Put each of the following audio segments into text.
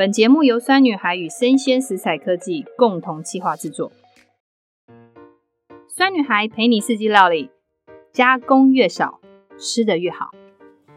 本节目由酸女孩与生鲜食材科技共同企划制作。酸女孩陪你四季料理，加工越少，吃得越好。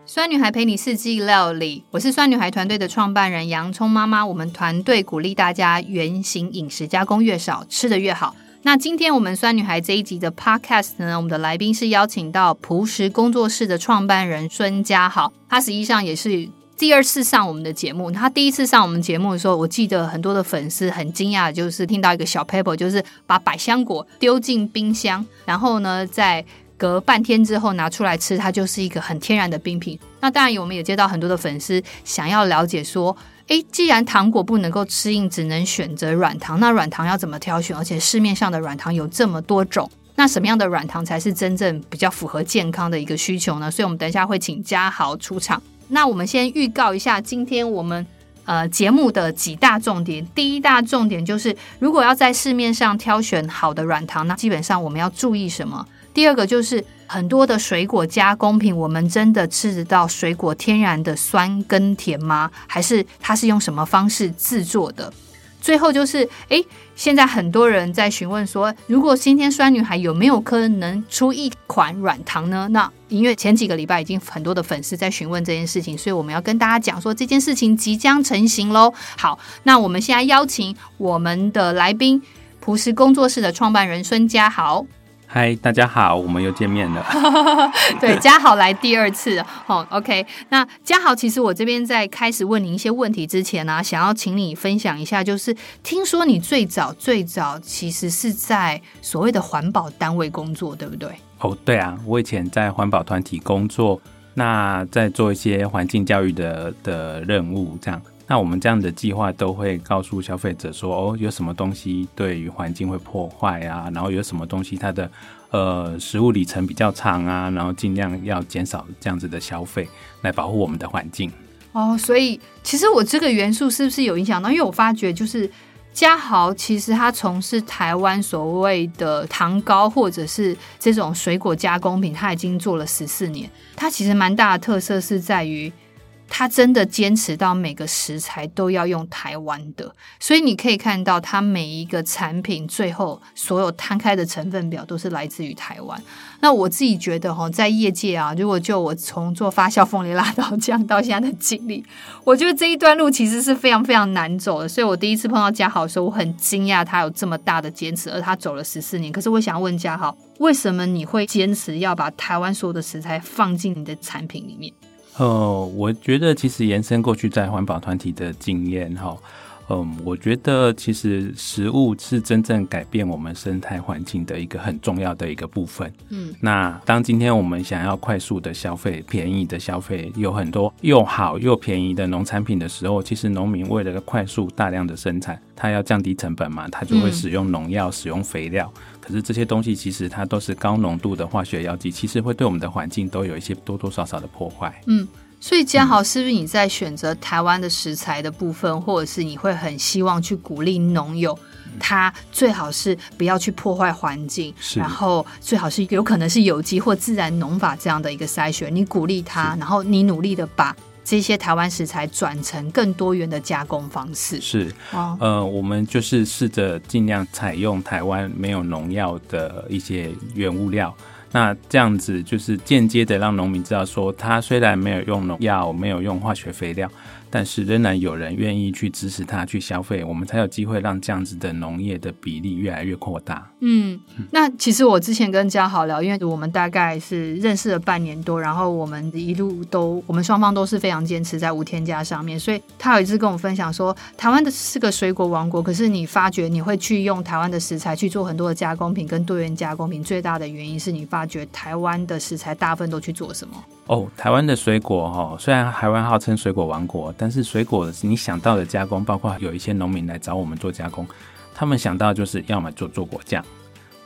酸女孩陪你四季料理，我是酸女孩团队的创办人洋葱妈妈。我们团队鼓励大家原型饮食，加工越少，吃得越好。那今天我们酸女孩这一集的 podcast 呢，我们的来宾是邀请到朴实工作室的创办人孙家豪，他实际上也是。第二次上我们的节目，他第一次上我们节目的时候，我记得很多的粉丝很惊讶，就是听到一个小 paper，就是把百香果丢进冰箱，然后呢，在隔半天之后拿出来吃，它就是一个很天然的冰品。那当然，我们也接到很多的粉丝想要了解说，诶，既然糖果不能够吃硬，只能选择软糖，那软糖要怎么挑选？而且市面上的软糖有这么多种，那什么样的软糖才是真正比较符合健康的一个需求呢？所以，我们等一下会请嘉豪出场。那我们先预告一下，今天我们呃节目的几大重点。第一大重点就是，如果要在市面上挑选好的软糖，那基本上我们要注意什么？第二个就是很多的水果加工品，我们真的吃得到水果天然的酸跟甜吗？还是它是用什么方式制作的？最后就是，哎，现在很多人在询问说，如果今天酸女孩有没有可能出一款软糖呢？那因为前几个礼拜已经很多的粉丝在询问这件事情，所以我们要跟大家讲说这件事情即将成型喽。好，那我们现在邀请我们的来宾，朴实工作室的创办人孙家豪。嗨，大家好，我们又见面了。对，嘉豪来第二次。好，OK。那嘉豪，其实我这边在开始问你一些问题之前呢、啊，想要请你分享一下，就是听说你最早最早其实是在所谓的环保单位工作，对不对？哦，对啊，我以前在环保团体工作，那在做一些环境教育的的任务，这样。那我们这样的计划都会告诉消费者说，哦，有什么东西对于环境会破坏啊？然后有什么东西它的呃食物里程比较长啊？然后尽量要减少这样子的消费，来保护我们的环境。哦，所以其实我这个元素是不是有影响到？因为我发觉就是嘉豪其实他从事台湾所谓的糖糕或者是这种水果加工品，他已经做了十四年。他其实蛮大的特色是在于。他真的坚持到每个食材都要用台湾的，所以你可以看到他每一个产品最后所有摊开的成分表都是来自于台湾。那我自己觉得哈，在业界啊，如果就我从做发酵凤梨辣椒酱到现在的经历，我觉得这一段路其实是非常非常难走的。所以我第一次碰到嘉豪的时候，我很惊讶他有这么大的坚持，而他走了十四年。可是我想问嘉豪，为什么你会坚持要把台湾所有的食材放进你的产品里面？哦，我觉得其实延伸过去在环保团体的经验哈，嗯，我觉得其实食物是真正改变我们生态环境的一个很重要的一个部分。嗯，那当今天我们想要快速的消费、便宜的消费，有很多又好又便宜的农产品的时候，其实农民为了快速大量的生产，他要降低成本嘛，他就会使用农药、使用肥料。可是这些东西其实它都是高浓度的化学药剂，其实会对我们的环境都有一些多多少少的破坏。嗯，所以嘉豪，是不是你在选择台湾的食材的部分，或者是你会很希望去鼓励农友，他最好是不要去破坏环境，然后最好是有可能是有机或自然农法这样的一个筛选，你鼓励他，然后你努力的把。这些台湾食材转成更多元的加工方式。是，呃，我们就是试着尽量采用台湾没有农药的一些原物料，那这样子就是间接的让农民知道说，他虽然没有用农药，没有用化学肥料。但是仍然有人愿意去支持他去消费，我们才有机会让这样子的农业的比例越来越扩大。嗯，那其实我之前跟家豪聊，因为我们大概是认识了半年多，然后我们一路都，我们双方都是非常坚持在无添加上面，所以他有一次跟我分享说，台湾的是个水果王国，可是你发觉你会去用台湾的食材去做很多的加工品跟多元加工品，最大的原因是你发觉台湾的食材大部分都去做什么？哦，台湾的水果哈，虽然台湾号称水果王国，但是水果你想到的加工，包括有一些农民来找我们做加工，他们想到就是要么做做果酱，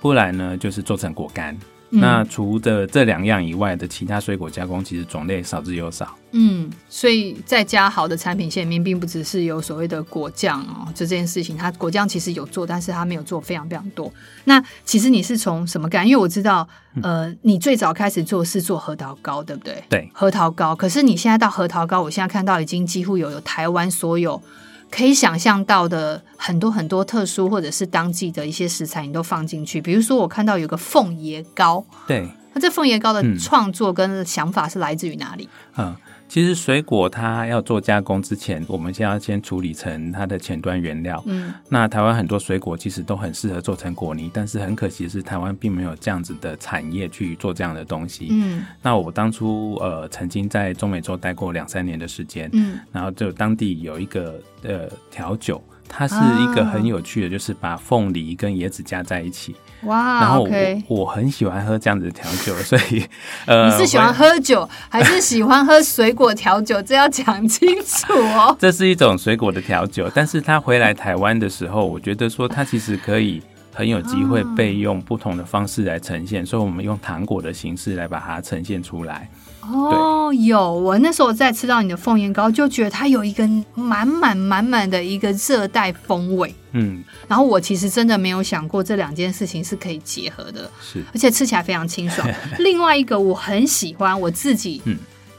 不然呢就是做成果干。嗯、那除的这两样以外的其他水果加工，其实种类少之又少。嗯，所以在家好的产品线里面，并不只是有所谓的果酱哦，就这件事情，它果酱其实有做，但是它没有做非常非常多。那其实你是从什么干？因为我知道，呃，你最早开始做是做核桃糕，对不对？对，核桃糕。可是你现在到核桃糕，我现在看到已经几乎有有台湾所有可以想象到的很多很多特殊或者是当季的一些食材，你都放进去。比如说，我看到有个凤爷糕，对，那这凤爷糕的创作跟想法是来自于哪里？嗯。其实水果它要做加工之前，我们先要先处理成它的前端原料。嗯，那台湾很多水果其实都很适合做成果泥，但是很可惜的是台湾并没有这样子的产业去做这样的东西。嗯，那我当初呃曾经在中美洲待过两三年的时间。嗯，然后就当地有一个呃调酒。它是一个很有趣的，就是把凤梨跟椰子加在一起。哇！然后我 okay 我很喜欢喝这样子的调酒，所以 呃，你是喜欢喝酒还是喜欢喝水果调酒？这要讲清楚哦。这是一种水果的调酒，但是他回来台湾的时候，我觉得说他其实可以很有机会被用不同的方式来呈现，所以我们用糖果的形式来把它呈现出来。哦，有我那时候在吃到你的凤眼糕，就觉得它有一个满满满满的一个热带风味。嗯，然后我其实真的没有想过这两件事情是可以结合的，是，而且吃起来非常清爽。另外一个我很喜欢，我自己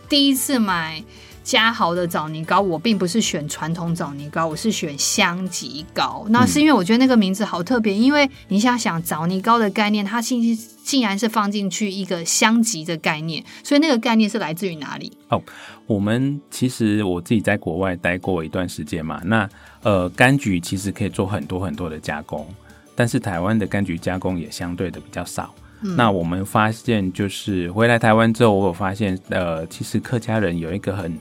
第一次买。嘉豪的枣泥糕，我并不是选传统枣泥糕，我是选香吉糕。那是因为我觉得那个名字好特别，因为你想想枣泥糕的概念，它竟竟然是放进去一个香吉的概念，所以那个概念是来自于哪里？哦，我们其实我自己在国外待过一段时间嘛，那呃柑橘其实可以做很多很多的加工，但是台湾的柑橘加工也相对的比较少。嗯、那我们发现就是回来台湾之后，我有发现呃，其实客家人有一个很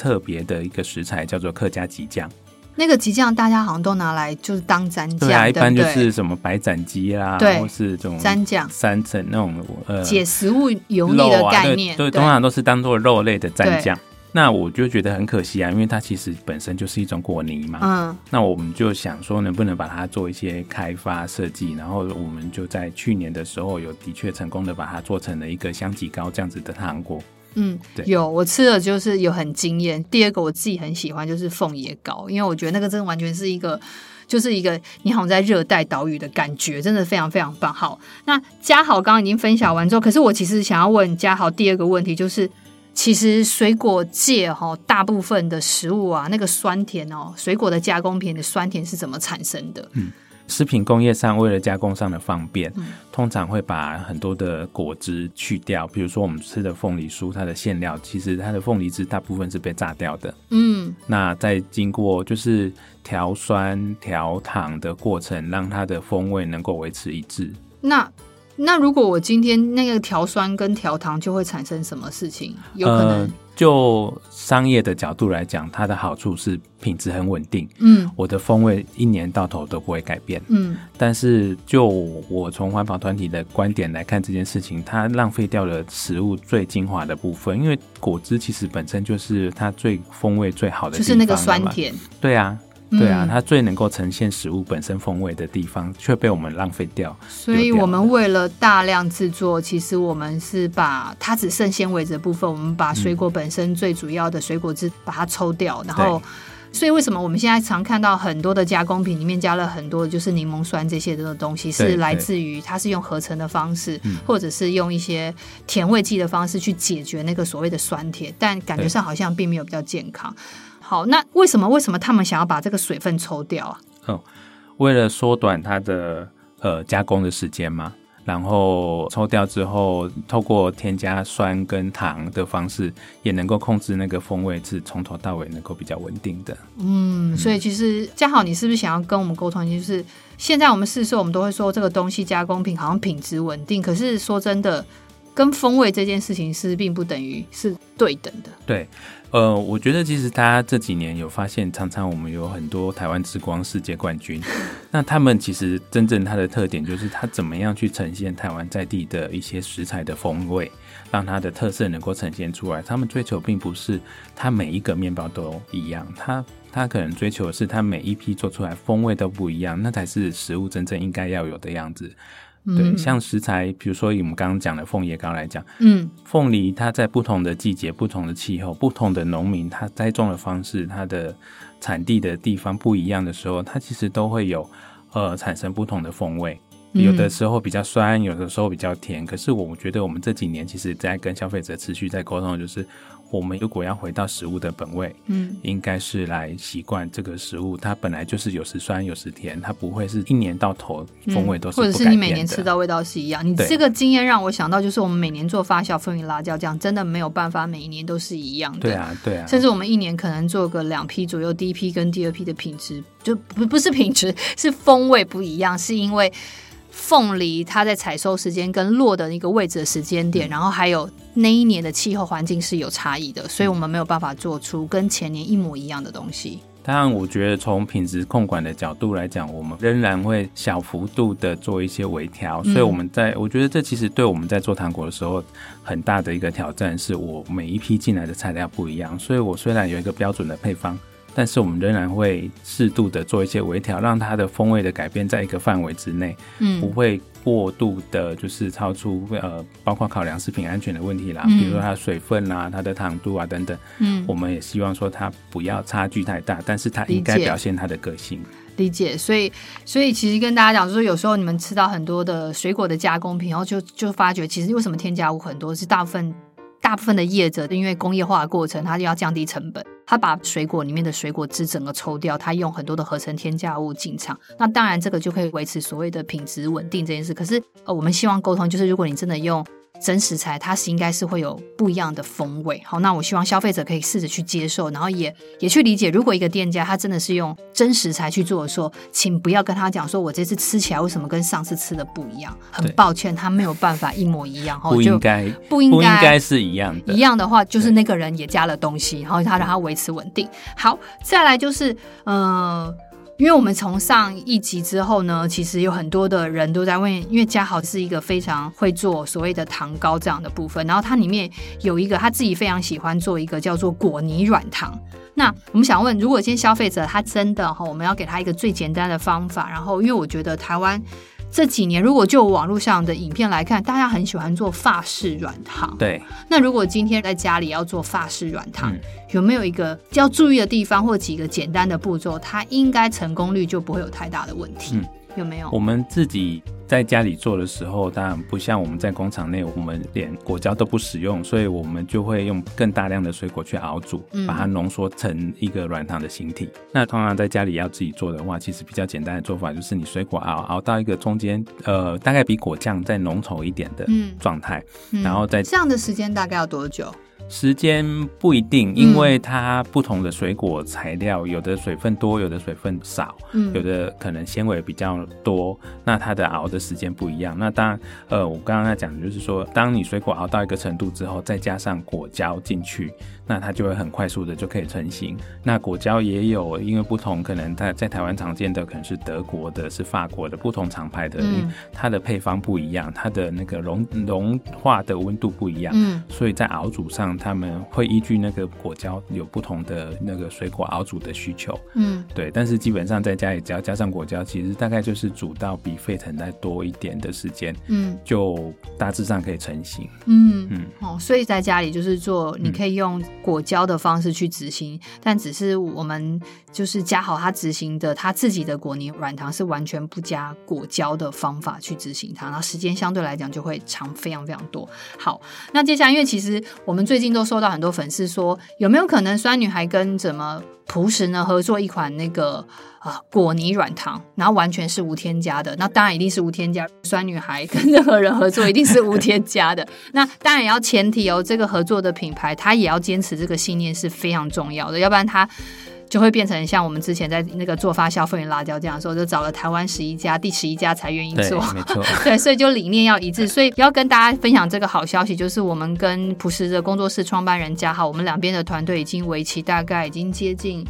特别的一个食材叫做客家吉酱，那个吉酱大家好像都拿来就是当蘸酱，对啊，一般就是什么白斩鸡啦，对，或是这种蘸酱、三层那种呃解食物油腻的概念，对，通常都是当做肉类的蘸酱。那我就觉得很可惜啊，因为它其实本身就是一种果泥嘛。嗯，那我们就想说，能不能把它做一些开发设计，然后我们就在去年的时候有的确成功的把它做成了一个香吉糕这样子的糖果。嗯，对，有我吃了，就是有很惊艳。第二个我自己很喜欢，就是凤椰糕，因为我觉得那个真的完全是一个，就是一个你好像在热带岛屿的感觉，真的非常非常棒。好，那嘉豪刚刚已经分享完之后，可是我其实想要问嘉豪第二个问题，就是其实水果界哈，大部分的食物啊，那个酸甜哦，水果的加工品的酸甜是怎么产生的？嗯。食品工业上为了加工上的方便，嗯、通常会把很多的果汁去掉。比如说我们吃的凤梨酥，它的馅料其实它的凤梨汁大部分是被榨掉的。嗯，那在经过就是调酸调糖的过程，让它的风味能够维持一致。那那如果我今天那个调酸跟调糖，就会产生什么事情？有可能。呃就商业的角度来讲，它的好处是品质很稳定。嗯，我的风味一年到头都不会改变。嗯，但是就我从环保团体的观点来看这件事情，它浪费掉了食物最精华的部分。因为果汁其实本身就是它最风味最好的就是那个酸甜。对啊。对啊，它最能够呈现食物本身风味的地方，却被我们浪费掉。所以，我们为了大量制作，其实我们是把它只剩纤维的部分，我们把水果本身最主要的水果汁把它抽掉。然后，所以为什么我们现在常看到很多的加工品里面加了很多就是柠檬酸这些的东西，是来自于它是用合成的方式，或者是用一些甜味剂的方式去解决那个所谓的酸甜，但感觉上好像并没有比较健康。好，那为什么为什么他们想要把这个水分抽掉啊？哦，为了缩短它的呃加工的时间嘛，然后抽掉之后，透过添加酸跟糖的方式，也能够控制那个风味是从头到尾能够比较稳定的。嗯，所以其实嘉豪，你是不是想要跟我们沟通，就是现在我们试售我们都会说这个东西加工品好像品质稳定，可是说真的，跟风味这件事情是并不等于是对等的。对。呃，我觉得其实大家这几年有发现，常常我们有很多台湾之光世界冠军，那他们其实真正它的特点就是它怎么样去呈现台湾在地的一些食材的风味，让它的特色能够呈现出来。他们追求并不是它每一个面包都一样，他他可能追求的是它每一批做出来风味都不一样，那才是食物真正应该要有的样子。对，像食材，比如说以我们刚刚讲的凤叶糕来讲，嗯，凤梨它在不同的季节、不同的气候、不同的农民，它栽种的方式、它的产地的地方不一样的时候，它其实都会有呃产生不同的风味。有的时候比较酸，有的时候比较甜。可是我觉得我们这几年其实在跟消费者持续在沟通，就是我们如果要回到食物的本味，嗯，应该是来习惯这个食物，它本来就是有时酸有时甜，它不会是一年到头风味都是或者是你每年吃到味道是一样。你这个经验让我想到，就是我们每年做发酵风味辣椒酱，真的没有办法每一年都是一样的。对啊，对啊。甚至我们一年可能做个两批左右，第一批跟第二批的品质就不不是品质，是风味不一样，是因为。凤梨它在采收时间跟落的一个位置的时间点，然后还有那一年的气候环境是有差异的，所以我们没有办法做出跟前年一模一样的东西。当然，我觉得从品质控管的角度来讲，我们仍然会小幅度的做一些微调。所以我们在，我觉得这其实对我们在做糖果的时候很大的一个挑战，是我每一批进来的材料不一样，所以我虽然有一个标准的配方。但是我们仍然会适度的做一些微调，让它的风味的改变在一个范围之内，嗯，不会过度的，就是超出呃，包括考量食品安全的问题啦，嗯、比如说它的水分啊、它的糖度啊等等，嗯，我们也希望说它不要差距太大，但是它应该表现它的个性。理解，所以所以其实跟大家讲，就是有时候你们吃到很多的水果的加工品，然后就就发觉，其实为什么添加物很多，是大部分。大部分的业者因为工业化的过程，它就要降低成本，他把水果里面的水果汁整个抽掉，他用很多的合成添加物进场，那当然这个就可以维持所谓的品质稳定这件事。可是呃，我们希望沟通就是，如果你真的用。真食材它是应该是会有不一样的风味，好，那我希望消费者可以试着去接受，然后也也去理解，如果一个店家他真的是用真食材去做的时候，请不要跟他讲说，我这次吃起来为什么跟上次吃的不一样？很抱歉，他没有办法一模一样，不应该，不应该，不应该是一样的。一样的话，就是那个人也加了东西，然后他让他维持稳定。好，再来就是，呃。因为我们从上一集之后呢，其实有很多的人都在问，因为嘉豪是一个非常会做所谓的糖糕这样的部分，然后它里面有一个他自己非常喜欢做一个叫做果泥软糖。那我们想问，如果今天消费者他真的哈，我们要给他一个最简单的方法，然后因为我觉得台湾。这几年，如果就网络上的影片来看，大家很喜欢做法式软糖。对。那如果今天在家里要做法式软糖，嗯、有没有一个要注意的地方，或几个简单的步骤，它应该成功率就不会有太大的问题？嗯、有没有？我们自己。在家里做的时候，当然不像我们在工厂内，我们连果胶都不使用，所以我们就会用更大量的水果去熬煮，把它浓缩成一个软糖的形体。嗯、那通常在家里要自己做的话，其实比较简单的做法就是你水果熬熬到一个中间，呃，大概比果酱再浓稠一点的状态，嗯嗯、然后再这样的时间大概要多久？时间不一定，因为它不同的水果材料，有的水分多，有的水分少，嗯，有的可能纤维比较多，那它的熬的时间不一样。那当然，呃，我刚刚在讲的就是说，当你水果熬到一个程度之后，再加上果胶进去。那它就会很快速的就可以成型。那果胶也有，因为不同，可能它在台湾常见的可能是德国的，是法国的，不同厂牌的，嗯，它的配方不一样，它的那个融融化的温度不一样，嗯，所以在熬煮上，他们会依据那个果胶有不同的那个水果熬煮的需求，嗯，对。但是基本上在家里只要加上果胶，其实大概就是煮到比沸腾再多一点的时间，嗯，就大致上可以成型，嗯嗯。哦，所以在家里就是做，你可以用。果胶的方式去执行，但只是我们就是加好它执行的它自己的果泥软糖是完全不加果胶的方法去执行它，然后时间相对来讲就会长非常非常多。好，那接下来因为其实我们最近都收到很多粉丝说，有没有可能酸女孩跟怎么朴实呢合作一款那个？啊，果泥软糖，然后完全是无添加的，那当然一定是无添加。酸女孩跟任何人合作一定是无添加的，那当然也要前提哦，这个合作的品牌它也要坚持这个信念是非常重要的，要不然它就会变成像我们之前在那个做发酵凤梨辣椒这样说，就找了台湾十一家，第十一家才愿意做，没错，对，所以就理念要一致，所以要跟大家分享这个好消息，就是我们跟朴实的工作室创办人嘉豪，我们两边的团队已经为期大概已经接近。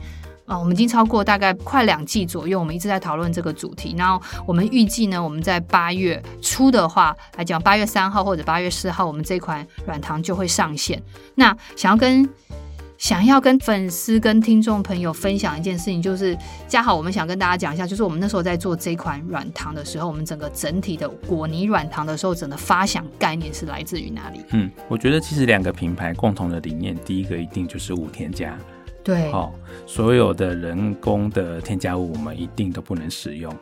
啊，我们已经超过大概快两季左右，我们一直在讨论这个主题。然后我们预计呢，我们在八月初的话来讲，八月三号或者八月四号，我们这款软糖就会上线。那想要跟想要跟粉丝跟听众朋友分享一件事情，就是嘉豪，我们想跟大家讲一下，就是我们那时候在做这款软糖的时候，我们整个整体的果泥软糖的时候，整个发想概念是来自于哪里？嗯，我觉得其实两个品牌共同的理念，第一个一定就是无添加。对，好、所有的人工的添加物我们一定都不能使用。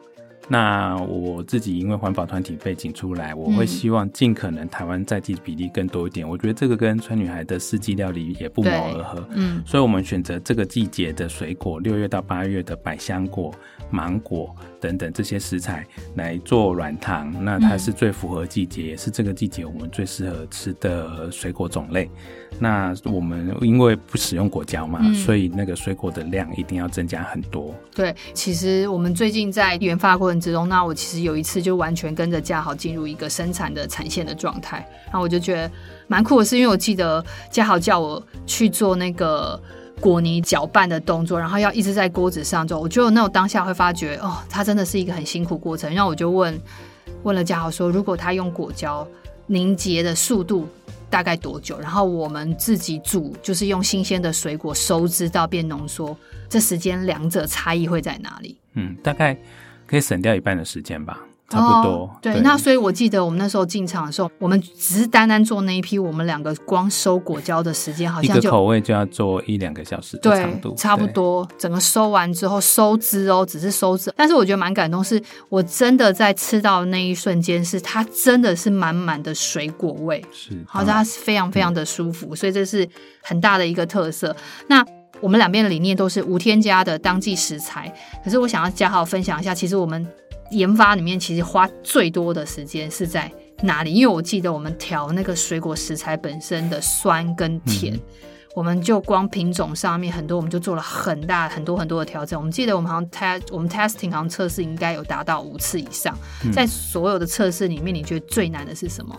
那我自己因为环保团体背景出来，我会希望尽可能台湾在地比例更多一点。嗯、我觉得这个跟川女孩的四季料理也不谋而合。嗯，所以我们选择这个季节的水果，六月到八月的百香果、芒果等等这些食材来做软糖。那它是最符合季节，嗯、也是这个季节我们最适合吃的水果种类。那我们因为不使用果胶嘛，嗯、所以那个水果的量一定要增加很多。对，其实我们最近在研发过之中，那我其实有一次就完全跟着嘉豪进入一个生产的产线的状态，然后我就觉得蛮酷的是，因为我记得嘉豪叫我去做那个果泥搅拌的动作，然后要一直在锅子上做，我觉得那种当下会发觉哦，它真的是一个很辛苦过程。然后我就问问了嘉豪说，如果他用果胶凝结的速度大概多久？然后我们自己煮，就是用新鲜的水果收汁到变浓缩，这时间两者差异会在哪里？嗯，大概可以省掉一半的时间吧。差不多，哦、对，那所以我记得我们那时候进场的时候，我们只是单单做那一批，我们两个光收果胶的时间好像就一个口味就要做一两个小时的长度，对，差不多。整个收完之后收汁哦，只是收汁，但是我觉得蛮感动，是我真的在吃到的那一瞬间，是它真的是满满的水果味，是，好像它是非常非常的舒服，嗯、所以这是很大的一个特色。那我们两边的理念都是无添加的当季食材，可是我想要嘉豪分享一下，其实我们。研发里面其实花最多的时间是在哪里？因为我记得我们调那个水果食材本身的酸跟甜，嗯、我们就光品种上面很多，我们就做了很大很多很多的调整。我们记得我们好像 test 我们 testing 好像测试应该有达到五次以上。嗯、在所有的测试里面，你觉得最难的是什么？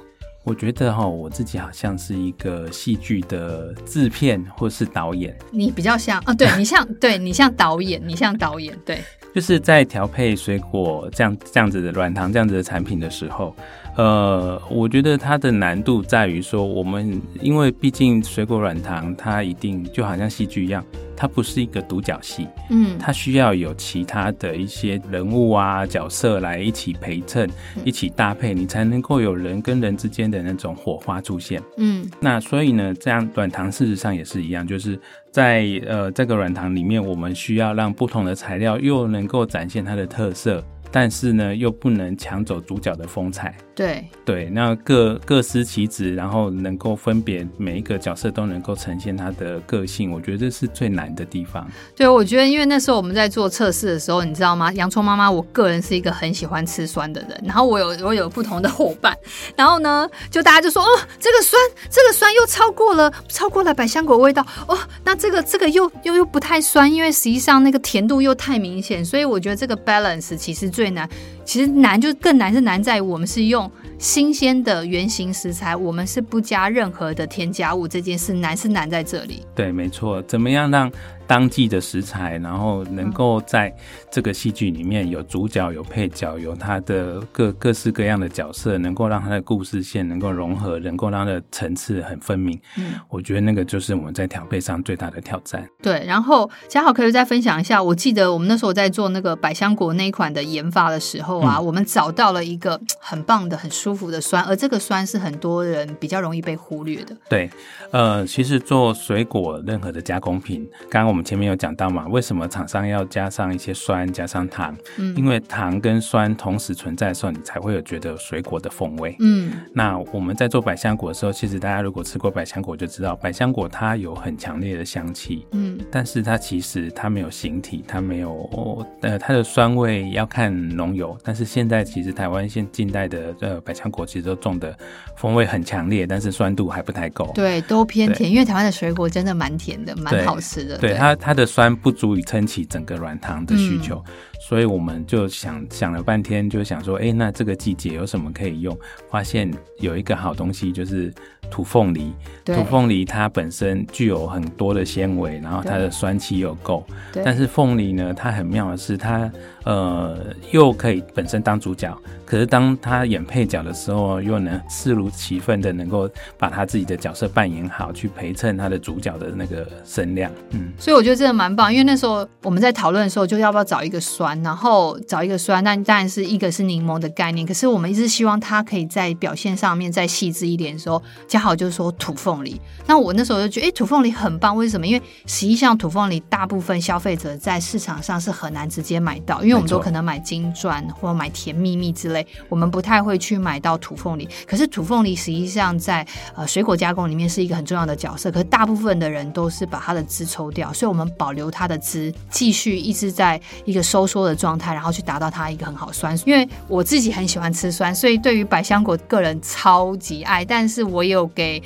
我觉得哈，我自己好像是一个戏剧的制片或是导演。你比较像啊，对你像，对你像导演，你像导演，对。就是在调配水果这样这样子的软糖这样子的产品的时候，呃，我觉得它的难度在于说，我们因为毕竟水果软糖它一定就好像戏剧一样。它不是一个独角戏，嗯，它需要有其他的一些人物啊角色来一起陪衬，嗯、一起搭配，你才能够有人跟人之间的那种火花出现，嗯，那所以呢，这样软糖事实上也是一样，就是在呃这个软糖里面，我们需要让不同的材料又能够展现它的特色。但是呢，又不能抢走主角的风采。对对，那各各司其职，然后能够分别每一个角色都能够呈现他的个性，我觉得这是最难的地方。对，我觉得因为那时候我们在做测试的时候，你知道吗？洋葱妈妈，我个人是一个很喜欢吃酸的人。然后我有我有不同的伙伴，然后呢，就大家就说哦，这个酸，这个酸又超过了超过了百香果味道哦，那这个这个又又又不太酸，因为实际上那个甜度又太明显，所以我觉得这个 balance 其实。最难，其实难就更难，是难在于我们是用新鲜的原型食材，我们是不加任何的添加物，这件事难是难在这里。对，没错，怎么样让？当季的食材，然后能够在这个戏剧里面有主角、有配角、有他的各各式各样的角色，能够让他的故事线能够融合，能够让他的层次很分明。嗯，我觉得那个就是我们在调配上最大的挑战。对，然后嘉豪可以再分享一下，我记得我们那时候在做那个百香果那一款的研发的时候啊，嗯、我们找到了一个很棒的、很舒服的酸，而这个酸是很多人比较容易被忽略的。对，呃，其实做水果任何的加工品，刚刚我们。前面有讲到嘛，为什么厂商要加上一些酸，加上糖？嗯，因为糖跟酸同时存在的时候，你才会有觉得水果的风味。嗯，那我们在做百香果的时候，其实大家如果吃过百香果就知道，百香果它有很强烈的香气。嗯，但是它其实它没有形体，它没有呃它的酸味要看农友。但是现在其实台湾现近代的呃百香果其实都种的风味很强烈，但是酸度还不太够。对，都偏甜，因为台湾的水果真的蛮甜的，蛮好吃的。对，对，它。它的酸不足以撑起整个软糖的需求，嗯、所以我们就想想了半天，就想说，哎、欸，那这个季节有什么可以用？发现有一个好东西，就是土凤梨。土凤梨它本身具有很多的纤维，然后它的酸气又够。对但是凤梨呢，它很妙的是，它呃又可以本身当主角，可是当它演配角的时候，又能适如其分的能够把他自己的角色扮演好，去陪衬他的主角的那个声量。嗯，所以。我觉得真的蛮棒，因为那时候我们在讨论的时候，就要不要找一个酸，然后找一个酸，但当然是一个是柠檬的概念。可是我们一直希望它可以在表现上面再细致一点的时候，嘉豪就说土凤梨。那我那时候就觉得，哎，土凤梨很棒，为什么？因为实际上土凤梨大部分消费者在市场上是很难直接买到，因为我们都可能买金钻或者买甜蜜蜜之类，我们不太会去买到土凤梨。可是土凤梨实际上在呃水果加工里面是一个很重要的角色，可是大部分的人都是把它的汁抽掉。所以，我们保留它的汁，继续一直在一个收缩的状态，然后去达到它一个很好酸。因为我自己很喜欢吃酸，所以对于百香果个人超级爱。但是我有给，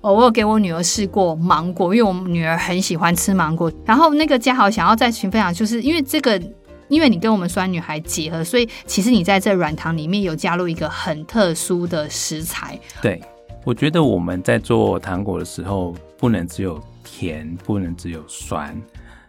哦，我有给我女儿试过芒果，因为我女儿很喜欢吃芒果。然后那个嘉豪想要再群分享，就是因为这个，因为你跟我们酸女孩结合，所以其实你在这软糖里面有加入一个很特殊的食材。对，我觉得我们在做糖果的时候，不能只有。甜不能只有酸，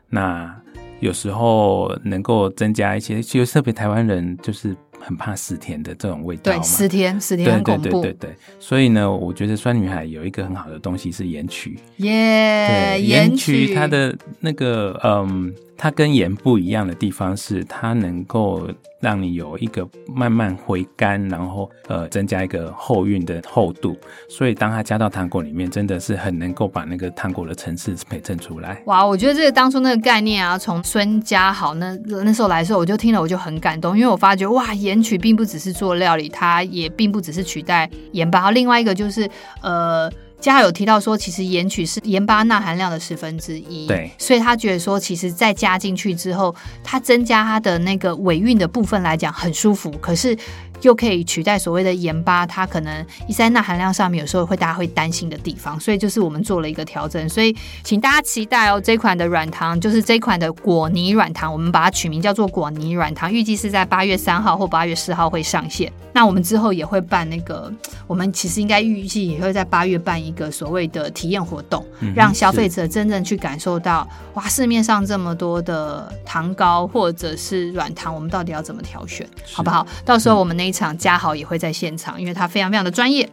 那有时候能够增加一些，其实特别台湾人就是很怕死甜的这种味道嘛。对，死甜，死甜很恐怖。对对对对对，所以呢，我觉得酸女孩有一个很好的东西是盐曲。耶、yeah，盐曲它的那个嗯。它跟盐不一样的地方是，它能够让你有一个慢慢回甘，然后呃增加一个后韵的厚度。所以当它加到糖果里面，真的是很能够把那个糖果的层次陪衬出来。哇，我觉得这个当初那个概念啊，从孙家豪那那时候来的时候，我就听了我就很感动，因为我发觉哇，盐曲并不只是做料理，它也并不只是取代盐巴。另外一个就是呃。嘉有提到说，其实盐曲是盐巴钠含量的十分之一，对，所以他觉得说，其实再加进去之后，它增加它的那个尾韵的部分来讲很舒服，可是。又可以取代所谓的盐巴，它可能一三钠含量上面有时候会大家会担心的地方，所以就是我们做了一个调整，所以请大家期待哦，这款的软糖就是这款的果泥软糖，我们把它取名叫做果泥软糖，预计是在八月三号或八月四号会上线。那我们之后也会办那个，我们其实应该预计也会在八月办一个所谓的体验活动，让消费者真正去感受到哇，市面上这么多的糖糕或者是软糖，我们到底要怎么挑选，好不好？到时候我们那。一场嘉豪也会在现场，因为他非常非常的专业。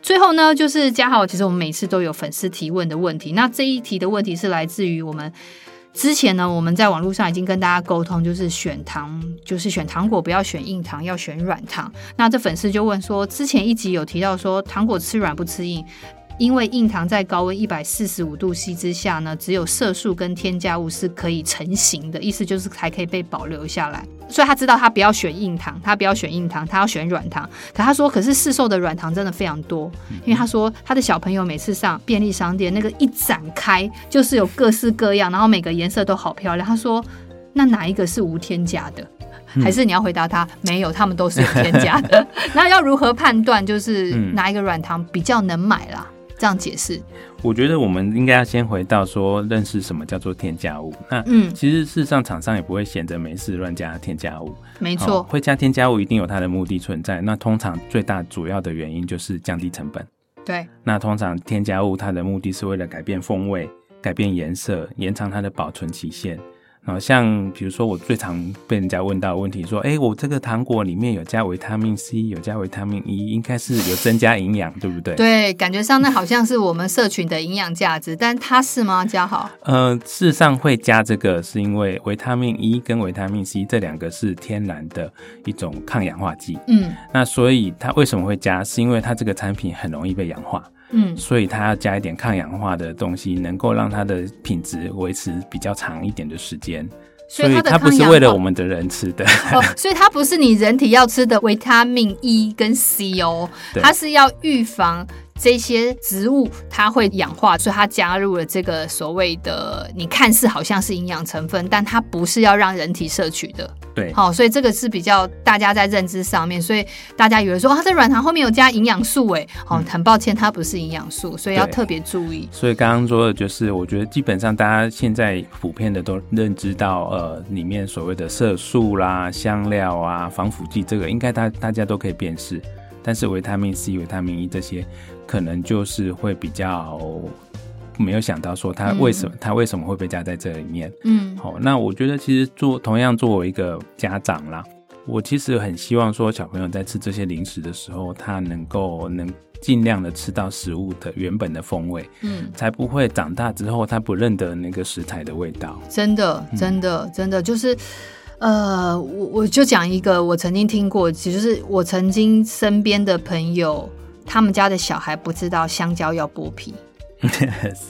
最后呢，就是嘉豪，其实我们每次都有粉丝提问的问题。那这一题的问题是来自于我们之前呢，我们在网络上已经跟大家沟通，就是选糖，就是选糖果不要选硬糖，要选软糖。那这粉丝就问说，之前一集有提到说，糖果吃软不吃硬。因为硬糖在高温一百四十五度 C 之下呢，只有色素跟添加物是可以成型的，意思就是还可以被保留下来。所以他知道他不要选硬糖，他不要选硬糖，他要选软糖。可他说，可是市售的软糖真的非常多，因为他说他的小朋友每次上便利商店，那个一展开就是有各式各样，然后每个颜色都好漂亮。他说，那哪一个是无添加的？还是你要回答他没有，他们都是有添加的。那要如何判断，就是哪一个软糖比较能买啦？这样解释，我觉得我们应该要先回到说，认识什么叫做添加物。那嗯，其实事实上厂商也不会闲着没事乱加添加物。没错，哦，会加添加物一定有它的目的存在。那通常最大主要的原因就是降低成本。对，那通常添加物它的目的是为了改变风味、改变颜色、延长它的保存期限。好像比如说，我最常被人家问到的问题，说：“哎、欸，我这个糖果里面有加维他命 C，有加维他命 E，应该是有增加营养，对不对？”对，感觉上那好像是我们社群的营养价值，但它是吗？嘉豪？呃，事实上会加这个，是因为维他命 E 跟维他命 C 这两个是天然的一种抗氧化剂。嗯，那所以它为什么会加？是因为它这个产品很容易被氧化。嗯，所以它要加一点抗氧化的东西，能够让它的品质维持比较长一点的时间。所以它不是为了我们的人吃的，哦，所以它不是你人体要吃的维他命 E 跟 C 哦，它是要预防。这些植物它会氧化，所以它加入了这个所谓的，你看似好像是营养成分，但它不是要让人体摄取的。对，好，所以这个是比较大家在认知上面，所以大家以为说啊，这软糖后面有加营养素，哎，哦，很抱歉，它不是营养素，所以要特别注意。所以刚刚说的就是，我觉得基本上大家现在普遍的都认知到，呃，里面所谓的色素啦、香料啊、防腐剂，这个应该大大家都可以辨识，但是维他命 C、维他命 E 这些。可能就是会比较没有想到说他为什么他、嗯、为什么会被加在这里面，嗯，好，那我觉得其实做同样作为一个家长啦，我其实很希望说，小朋友在吃这些零食的时候，他能够能尽量的吃到食物的原本的风味，嗯，才不会长大之后他不认得那个食材的味道。真的，真的，嗯、真的，就是，呃，我我就讲一个我曾经听过，其实就是我曾经身边的朋友，他们家的小孩不知道香蕉要剥皮。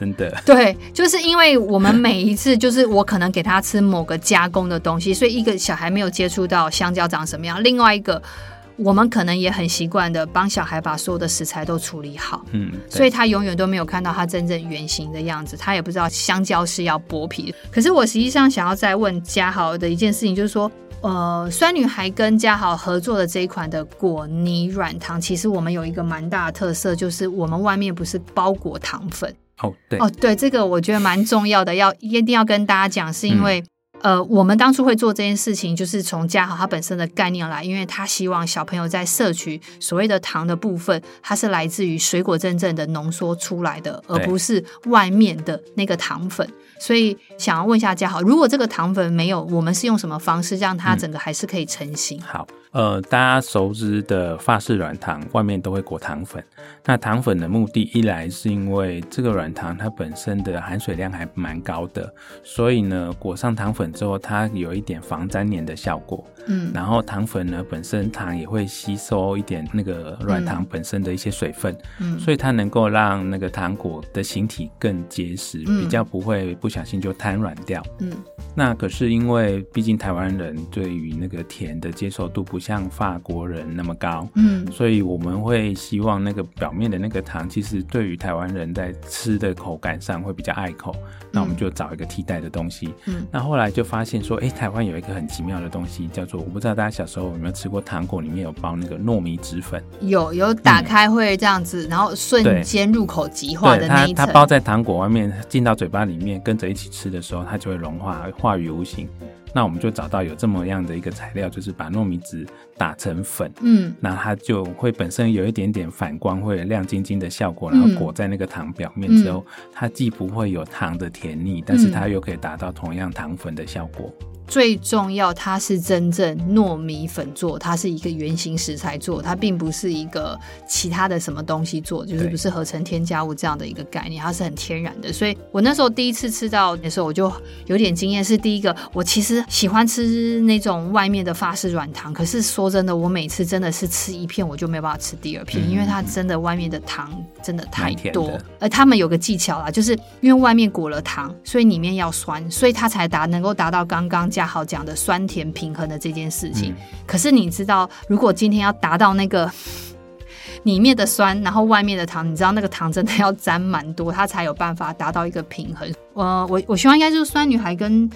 真的，对，就是因为我们每一次，就是我可能给他吃某个加工的东西，所以一个小孩没有接触到香蕉长什么样，另外一个我们可能也很习惯的帮小孩把所有的食材都处理好，嗯，所以他永远都没有看到他真正原型的样子，他也不知道香蕉是要剥皮。可是我实际上想要再问嘉豪的一件事情，就是说。呃，酸女孩跟嘉豪合作的这一款的果泥软糖，其实我们有一个蛮大的特色，就是我们外面不是包裹糖粉。哦，对，哦，对，这个我觉得蛮重要的，要一定要跟大家讲，是因为、嗯、呃，我们当初会做这件事情，就是从家豪它本身的概念来，因为他希望小朋友在摄取所谓的糖的部分，它是来自于水果真正的浓缩出来的，而不是外面的那个糖粉。所以想要问一下家豪，如果这个糖粉没有，我们是用什么方式让它整个还是可以成型？嗯、好。呃，大家熟知的法式软糖外面都会裹糖粉。那糖粉的目的，一来是因为这个软糖它本身的含水量还蛮高的，所以呢，裹上糖粉之后，它有一点防粘黏的效果。嗯，然后糖粉呢本身糖也会吸收一点那个软糖本身的一些水分，嗯，所以它能够让那个糖果的形体更结实，嗯，比较不会不小心就瘫软掉。嗯，那可是因为毕竟台湾人对于那个甜的接受度不。不像法国人那么高，嗯，所以我们会希望那个表面的那个糖，其实对于台湾人在吃的口感上会比较爱口，那我们就找一个替代的东西，嗯，那后来就发现说，哎、欸，台湾有一个很奇妙的东西，叫做我不知道大家小时候有没有吃过糖果里面有包那个糯米纸粉，有有打开会这样子，嗯、然后瞬间入口即化的那一层，它它包在糖果外面，进到嘴巴里面跟着一起吃的时候，它就会融化，化于无形。那我们就找到有这么样的一个材料，就是把糯米纸打成粉，嗯，那它就会本身有一点点反光，会亮晶晶的效果，然后裹在那个糖表面之后，嗯，它既不会有糖的甜腻，但是它又可以达到同样糖粉的效果。最重要，它是真正糯米粉做，它是一个原型食材做，它并不是一个其他的什么东西做，就是不是合成添加物这样的一个概念，它是很天然的。所以我那时候第一次吃到的时候，我就有点惊艳。是第一个，我其实喜欢吃那种外面的法式软糖，可是说真的，我每次真的是吃一片我就没办法吃第二片，嗯、因为它真的外面的糖真的太多。而他们有个技巧啦，就是因为外面裹了糖，所以里面要酸，所以它才达能够达到刚刚。家豪讲的酸甜平衡的这件事情，嗯、可是你知道，如果今天要达到那个里面的酸，然后外面的糖，你知道那个糖真的要沾蛮多，它才有办法达到一个平衡。呃，我我希望应该就是酸女孩跟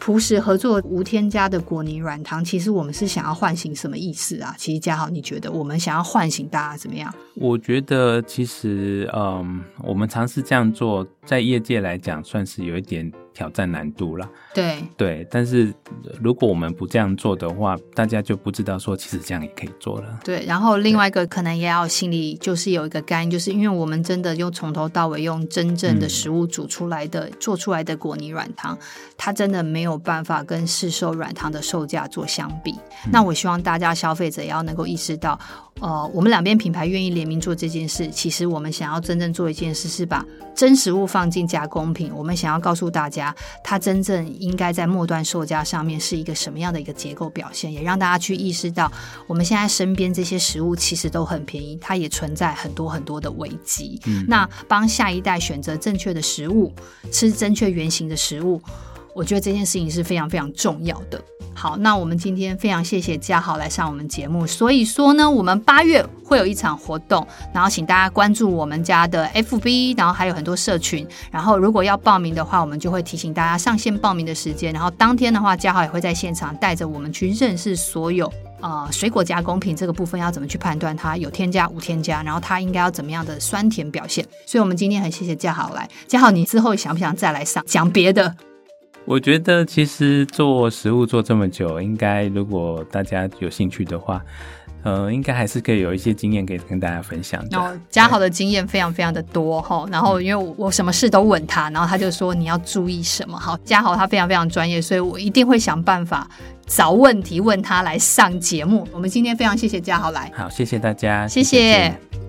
朴实合作无添加的果泥软糖，其实我们是想要唤醒什么意思啊？其实嘉豪，你觉得我们想要唤醒大家怎么样？我觉得其实，嗯，我们尝试这样做，在业界来讲，算是有一点。挑战难度了，对对，但是如果我们不这样做的话，大家就不知道说其实这样也可以做了。对，然后另外一个可能也要心里就是有一个干，就是因为我们真的用从头到尾用真正的食物煮出来的、嗯、做出来的果泥软糖，它真的没有办法跟市售软糖的售价做相比。嗯、那我希望大家消费者也要能够意识到。呃，我们两边品牌愿意联名做这件事，其实我们想要真正做一件事，是把真食物放进加工品。我们想要告诉大家，它真正应该在末端售价上面是一个什么样的一个结构表现，也让大家去意识到，我们现在身边这些食物其实都很便宜，它也存在很多很多的危机。嗯，那帮下一代选择正确的食物，吃正确原型的食物。我觉得这件事情是非常非常重要的。好，那我们今天非常谢谢家豪来上我们节目。所以说呢，我们八月会有一场活动，然后请大家关注我们家的 FB，然后还有很多社群。然后如果要报名的话，我们就会提醒大家上线报名的时间。然后当天的话，家豪也会在现场带着我们去认识所有呃水果加工品这个部分要怎么去判断它有添加无添加，然后它应该要怎么样的酸甜表现。所以我们今天很谢谢家豪来。家豪，你之后想不想再来上讲别的？我觉得其实做食物做这么久，应该如果大家有兴趣的话，呃，应该还是可以有一些经验可以跟大家分享的。然后嘉豪的经验非常非常的多哈，然后因为我我什么事都问他，然后他就说你要注意什么。好，嘉豪他非常非常专业，所以我一定会想办法找问题问他来上节目。我们今天非常谢谢嘉豪来，好，谢谢大家，谢谢。谢谢。